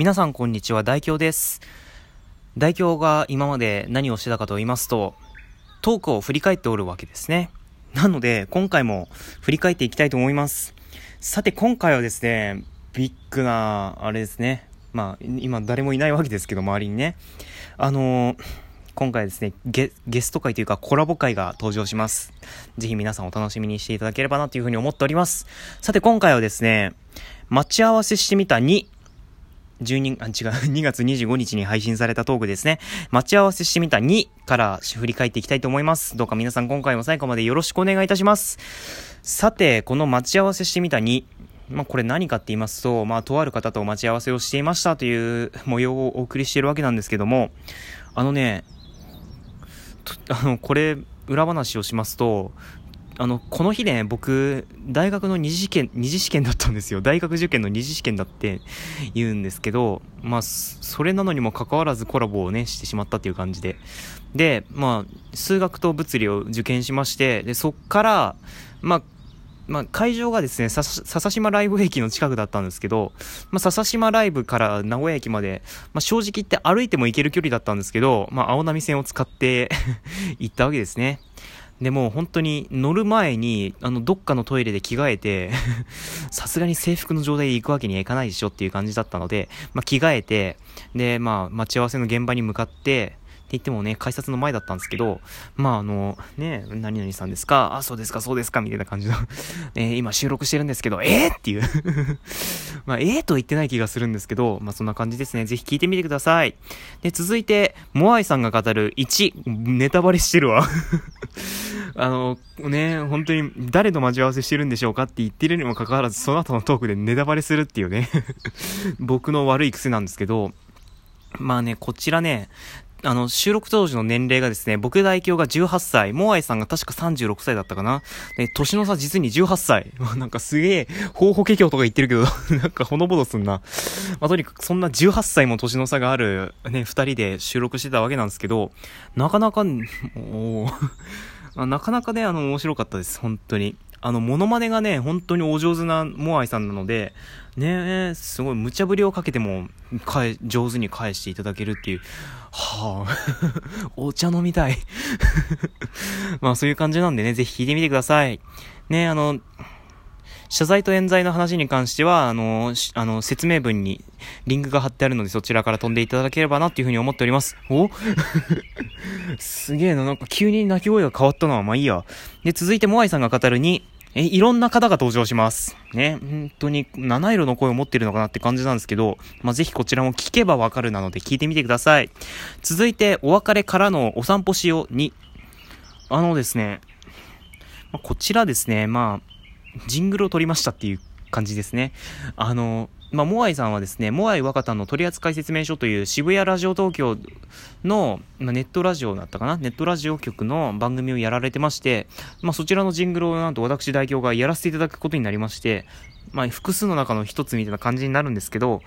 皆さんこんにちは、大京です。大京が今まで何をしてたかと言いますと、トークを振り返っておるわけですね。なので、今回も振り返っていきたいと思います。さて、今回はですね、ビッグな、あれですね。まあ、今誰もいないわけですけど、周りにね。あのー今回ですねゲ、ゲスト会というかコラボ会が登場します。ぜひ皆さんお楽しみにしていただければなというふうに思っております。さて、今回はですね、待ち合わせしてみた2、12あ、違う、2月25日に配信されたトークですね。待ち合わせしてみた2から振り返っていきたいと思います。どうか皆さん今回も最後までよろしくお願いいたします。さて、この待ち合わせしてみた2、まあこれ何かって言いますと、まあとある方と待ち合わせをしていましたという模様をお送りしているわけなんですけども、あのね、あの、これ、裏話をしますと、あの、この日ね、僕、大学の二次試験、二次試験だったんですよ。大学受験の二次試験だって言うんですけど、まあ、それなのにもかかわらずコラボをね、してしまったっていう感じで。で、まあ、数学と物理を受験しまして、で、そっから、まあ、まあ、会場がですね、笹島ライブ駅の近くだったんですけど、まあ、笹島ライブから名古屋駅まで、まあ、正直言って歩いても行ける距離だったんですけど、まあ、青波線を使って 行ったわけですね。でも本当に乗る前に、あの、どっかのトイレで着替えて、さすがに制服の状態で行くわけにはいかないでしょっていう感じだったので、まあ、着替えて、で、まあ、待ち合わせの現場に向かって、って言ってもね、改札の前だったんですけど、まああの、ね、何々さんですかあ、そうですか、そうですか、みたいな感じの、え今収録してるんですけど、えー、っていう まあ、えー？と言ってない気がするんですけど、まあそんな感じですね。ぜひ聞いてみてください。で、続いて、モアイさんが語る1、ネタバレしてるわ。あの、ね、本当に誰と待ち合わせしてるんでしょうかって言ってるにもかかわらず、その後のトークでネタバレするっていうね、僕の悪い癖なんですけど、まあね、こちらね、あの、収録当時の年齢がですね、僕代表が18歳、モアイさんが確か36歳だったかな。で、年の差実に18歳。なんかすげえ、方法華経とか言ってるけど、なんかほのぼのすんな。まあ、とにかくそんな18歳も年の差があるね、二人で収録してたわけなんですけど、なかなか、おー なかなかね、あの、面白かったです、本当に。あの、モノマネがね、本当にお上手なモアイさんなので、ねすごい無茶ぶりをかけても、返、上手に返していただけるっていう、はあ、お茶飲みたい。まあそういう感じなんでね、ぜひ聞いてみてください。ねあの、謝罪と冤罪の話に関しては、あの、あの、説明文にリンクが貼ってあるので、そちらから飛んでいただければなっていうふうに思っております。お すげえな、なんか急に鳴き声が変わったのは、まあいいや。で、続いてモアイさんが語るに、え、いろんな方が登場します。ね、本当に七色の声を持ってるのかなって感じなんですけど、まあ、ぜひこちらも聞けばわかるなので聞いてみてください。続いて、お別れからのお散歩しように、あのですね、ま、こちらですね、まあ、ジングルを撮りましたっていう感じですね。あの、まあ、モアイさんはですね、モアイ若田の取扱説明書という渋谷ラジオ東京の、まあ、ネットラジオだったかなネットラジオ局の番組をやられてまして、まあ、そちらのジングルをなんと私代表がやらせていただくことになりまして、まあ、複数の中の一つみたいな感じになるんですけど、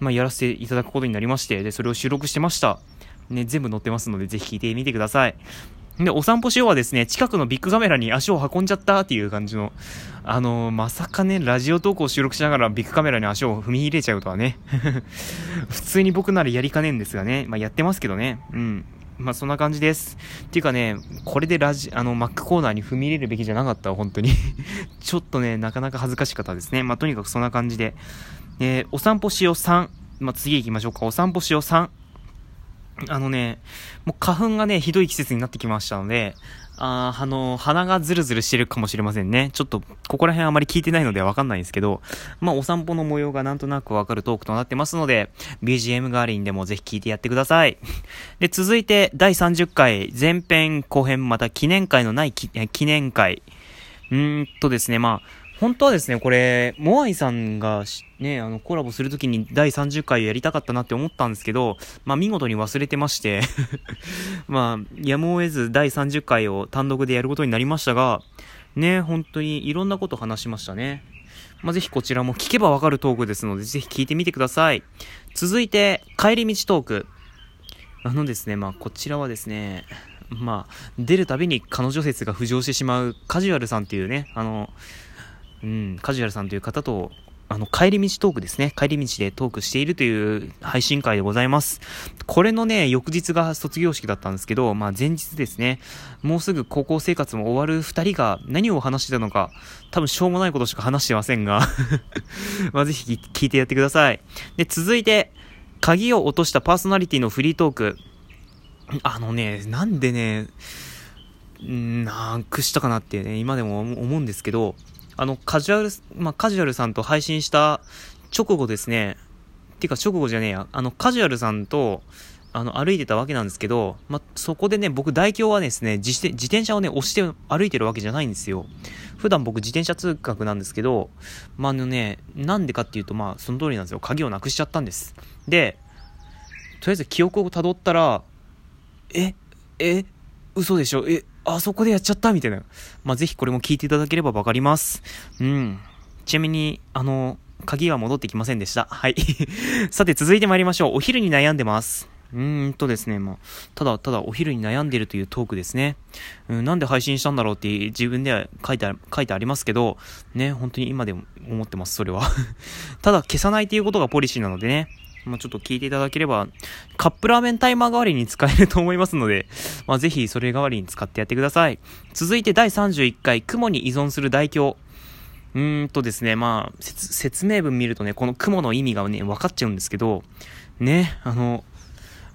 まあ、やらせていただくことになりまして、で、それを収録してました。ね、全部載ってますので、ぜひ聞いてみてください。で、お散歩しようはですね、近くのビックカメラに足を運んじゃったっていう感じの、あのーまさかね、ラジオ投稿収録しながらビックカメラに足を踏み入れちゃうとはね。普通に僕ならやりかねんですがね。まあ、やってますけどね。うん。まあ、そんな感じです。っていうかね、これでラジ、あの、 Mac コーナーに踏み入れるべきじゃなかった、本当に。ちょっとね、なかなか恥ずかしかったですね。まあ、とにかくそんな感じで。えーお散歩しよう3。まあ、次行きましょうか。お散歩しよう3。あのね、もう花粉がね、ひどい季節になってきましたので、あーあの、鼻がズルズルしてるかもしれませんね。ちょっと、ここら辺あまり聞いてないのでわかんないんですけど、まあ、お散歩の模様がなんとなくわかるトークとなってますので、BGM 代わりにでもぜひ聞いてやってください。で、続いて、第30回、前編後編、また記念会のない記念会。うーんとですね、まあ、本当はですね、これ、モアイさんがね、あの、コラボするときに第30回をやりたかったなって思ったんですけど、まあ、見事に忘れてまして、まあ、やむを得ず第30回を単独でやることになりましたが、ね、本当にいろんなこと話しましたね。まあ、ぜひこちらも聞けばわかるトークですので、ぜひ聞いてみてください。続いて、帰り道トーク。あのですね、まあ、こちらはですね、まあ、出るたびに彼女説が浮上してしまうカジュアルさんっていうね、あの、うん、カジュアルさんという方とあの、帰り道トークですね。帰り道でトークしているという配信会でございます。これのね、翌日が卒業式だったんですけど、まあ前日ですね、もうすぐ高校生活も終わる二人が何を話してたのか、多分しょうもないことしか話してませんが まあぜひ聞いてやってください。で、続いて、鍵を落としたパーソナリティのフリートーク。あのね、なんでね、なくしたかなってね、今でも思うんですけど、あの、カジュアル、まあ、カジュアルさんと配信した直後ですね、っていうか直後じゃねえや、あの、カジュアルさんと、あの、歩いてたわけなんですけど、まあ、そこでね、僕代表はですね、自自転車をね、押して歩いてるわけじゃないんですよ。普段僕自転車通学なんですけど、まあ、あのね、なんでかっていうと、まあ、その通りなんですよ。鍵をなくしちゃったんです。で、とりあえず記憶をたどったら、え、え、嘘でしょ？え、あそこでやっちゃったみたいな。まあ、ぜひこれも聞いていただければわかります。うん。ちなみに、あの、鍵は戻ってきませんでした。はい。さて、続いて参りましょう。お昼に悩んでます。うーんとですね、まあ、ただただお昼に悩んでるというトークですね。うん、なんで配信したんだろうって自分では書いて書いてありますけど、ね、本当に今でも思ってます、それは。ただ消さないということがポリシーなのでね、まあ、ちょっと聞いていただければ、カップラーメンタイマー代わりに使えると思いますので、まあ、ぜひそれ代わりに使ってやってください。続いて第31回、雲に依存する代表。うーんとですね、まあ、説明文見るとね、この雲の意味がね、分かっちゃうんですけど、ね、あの、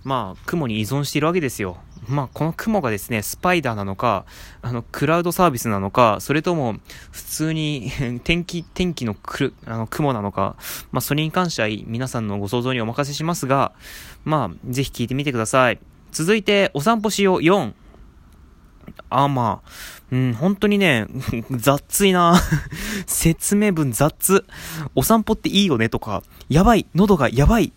まあ、雲に依存しているわけですよ。まあ、この雲がですね、スパイダーなのか、あの、クラウドサービスなのか、それとも、普通に 天気、天気のくるあの雲なのか、まあ、それに関しては皆さんのご想像にお任せしますが、まあ、ぜひ聞いてみてください。続いて、お散歩しよう4。あ、まあ、うん、本当にね、雑いな 説明文雑。お散歩っていいよねとか、やばい、喉がやばい。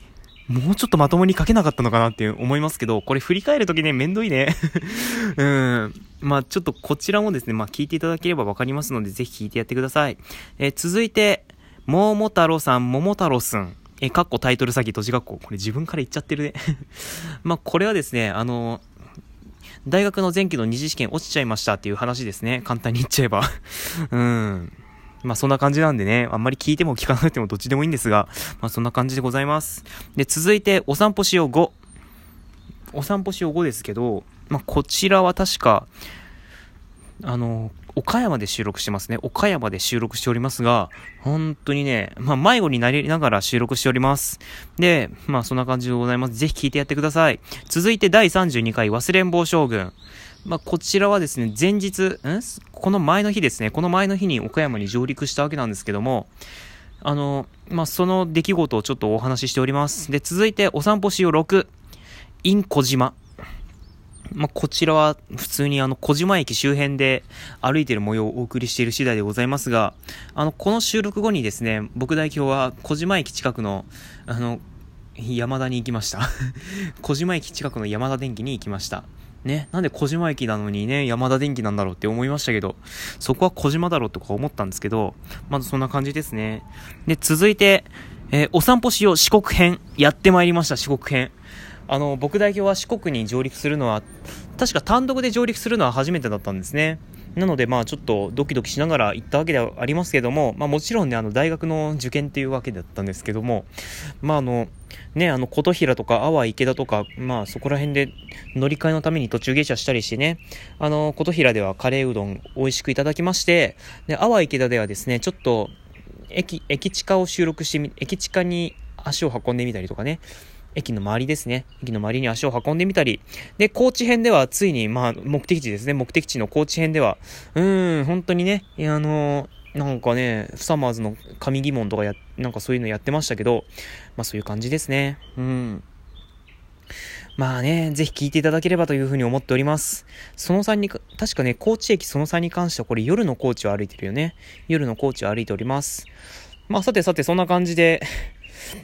もうちょっとまともに書けなかったのかなって思いますけど、これ振り返るときね、めんどいね。うん。まあちょっとこちらもですね、まあ聞いていただければわかりますので、ぜひ聞いてやってください。えー、続いて、桃太郎さん、桃太郎すん。え、かっこタイトル詐欺、閉じ学校。これ自分から言っちゃってるね。まあこれはですね、あの大学の前期の二次試験落ちちゃいましたっていう話ですね。簡単に言っちゃえば。うん。まあそんな感じなんでね、あんまり聞いても聞かなくてもどっちでもいいんですが、まあそんな感じでございます。で、続いて、お散歩しよう5。お散歩しよう5ですけど、まあこちらは確か、あの、岡山で収録してますね。岡山で収録しておりますが、本当にね、まあ迷子になりながら収録しております。で、まあそんな感じでございます。ぜひ聞いてやってください。続いて第32回忘れん坊将軍。まあ、こちらはですね、前日、ん？この前の日ですね、この前の日に岡山に上陸したわけなんですけども、あの、まあ、その出来事をちょっとお話ししております。で、続いて、お散歩しよう6、イン小島。まあ、こちらは普通にあの小島駅周辺で歩いている模様をお送りしている次第でございますが、あの、この収録後にですね、僕代表は小島駅近くの、あの、山田に行きました 小島駅近くの山田電機に行きました。ね、なんで小島駅なのにね、山田電機なんだろうって思いましたけど、そこは小島だろうとか思ったんですけど、まずそんな感じですね。で、続いて、えー、お散歩しよう四国編。やってまいりました、四国編。あの、僕代表は四国に上陸するのは、確か単独で上陸するのは初めてだったんですね。なので、まあちょっとドキドキしながら行ったわけではありますけども、まあもちろんね、あの大学の受験っていうわけだったんですけども、まああの、ね、あの、琴平とか、阿波池田とか、まあそこら辺で乗り換えのために途中下車したりしてね、あの、琴平ではカレーうどん美味しくいただきまして、で、阿波池田ではですね、ちょっと、駅、駅地下を収録してみ、駅地下に足を運んでみたりとかね、駅の周りですね。駅の周りに足を運んでみたり。で、高知編ではついに、まあ、目的地ですね。目的地の高知編では、うーん、本当にね、いや、あのー、なんかね、サマーズの神疑問とかや、なんかそういうのやってましたけど、まあそういう感じですね。うん。まあね、ぜひ聞いていただければというふうに思っております。その3に、確かね、高知駅その3に関してはこれ夜の高知を歩いてるよね。夜の高知を歩いております。まあさてさてそんな感じで、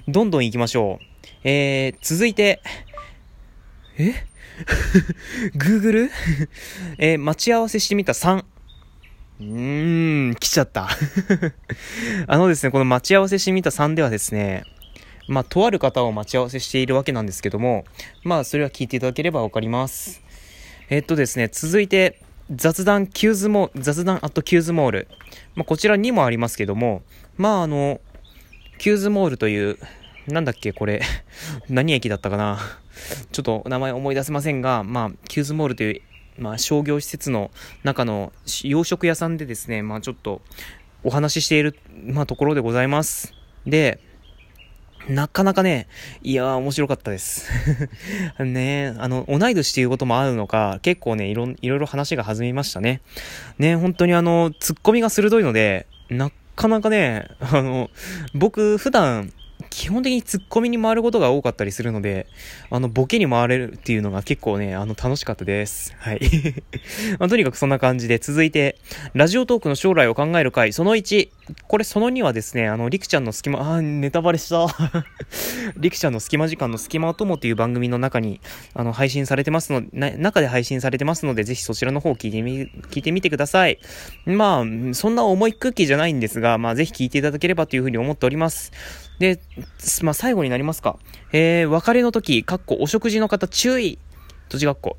どんどん行きましょう。えー、続いて、え ?Google? えー、待ち合わせしてみた3。うーん、来ちゃった あのですね、この待ち合わせしてみた3ではですね、まあ、とある方を待ち合わせしているわけなんですけども、まあ、それは聞いていただければわかります。え、っとですね、続いて、雑談キューズモ雑談アットキューズモール。まあ、こちらにもありますけども、まあ、あの、キューズモールという、なんだっけ、これ、何駅だったかな。ちょっと名前思い出せませんが、まあ、キューズモールという、まあ、商業施設の中の洋食屋さんでですね、まあ、ちょっとお話ししている、まあ、ところでございます。で、なかなかね、いやー面白かったです。ねあの、同い年っていうこともあるのか、結構ね、いろ、いろいろ話が弾みましたね。ね本当にあの、ツッコミが鋭いので、なかなかね、あの、僕普段、基本的にツッコミに回ることが多かったりするので、あの、ボケに回れるっていうのが結構ね、あの、楽しかったです。はい。まあ、とにかくそんな感じで、続いて、ラジオトークの将来を考える回、その1、これその2はですね、あの、りくちゃんの隙間、あー、ネタバレした。りくちゃんの隙間時間の隙間を友っていう番組の中に、あの、配信されてますの、な、中で配信されてますので、ぜひそちらの方を聞いてみ、聞いてみてください。まあ、そんな重いクッキーじゃないんですが、まあ、ぜひ聞いていただければというふうに思っております。で、まあ、最後になりますか。えー、別れの時、かっこお食事の方注意土地学校。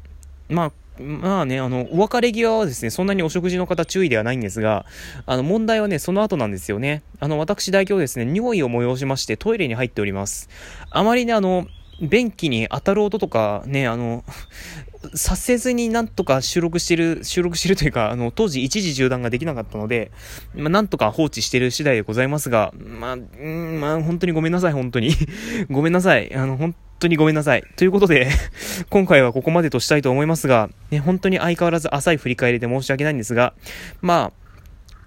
まあ、まあね、あの、お別れ際はですね、そんなにお食事の方注意ではないんですが、あの、問題はね、その後なんですよね。あの、私代表ですね、尿意を催しましてトイレに入っております。あまりね、あの、便器に当たる音とかね、あの、させずになんとか収録してる、収録してるというか、あの、当時一時中断ができなかったので、まあ、なんとか放置してる次第でございますが、まあ、ん、まあ、本当にごめんなさい、本当に。ごめんなさい。あの、本当にごめんなさい。ということで、今回はここまでとしたいと思いますが、ね、本当に相変わらず浅い振り返りで申し訳ないんですが、まあ、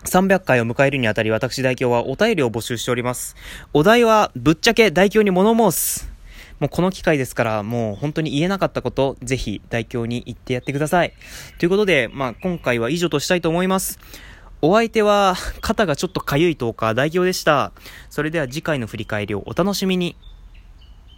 300回を迎えるにあたり私代表はお便りを募集しております。お題はぶっちゃけ代表に物申す。もうこの機会ですから、もう本当に言えなかったこと、ぜひ代表に言ってやってください。ということで、まあ今回は以上としたいと思います。お相手は、肩がちょっとかゆいとか代表でした。それでは次回の振り返りをお楽しみに。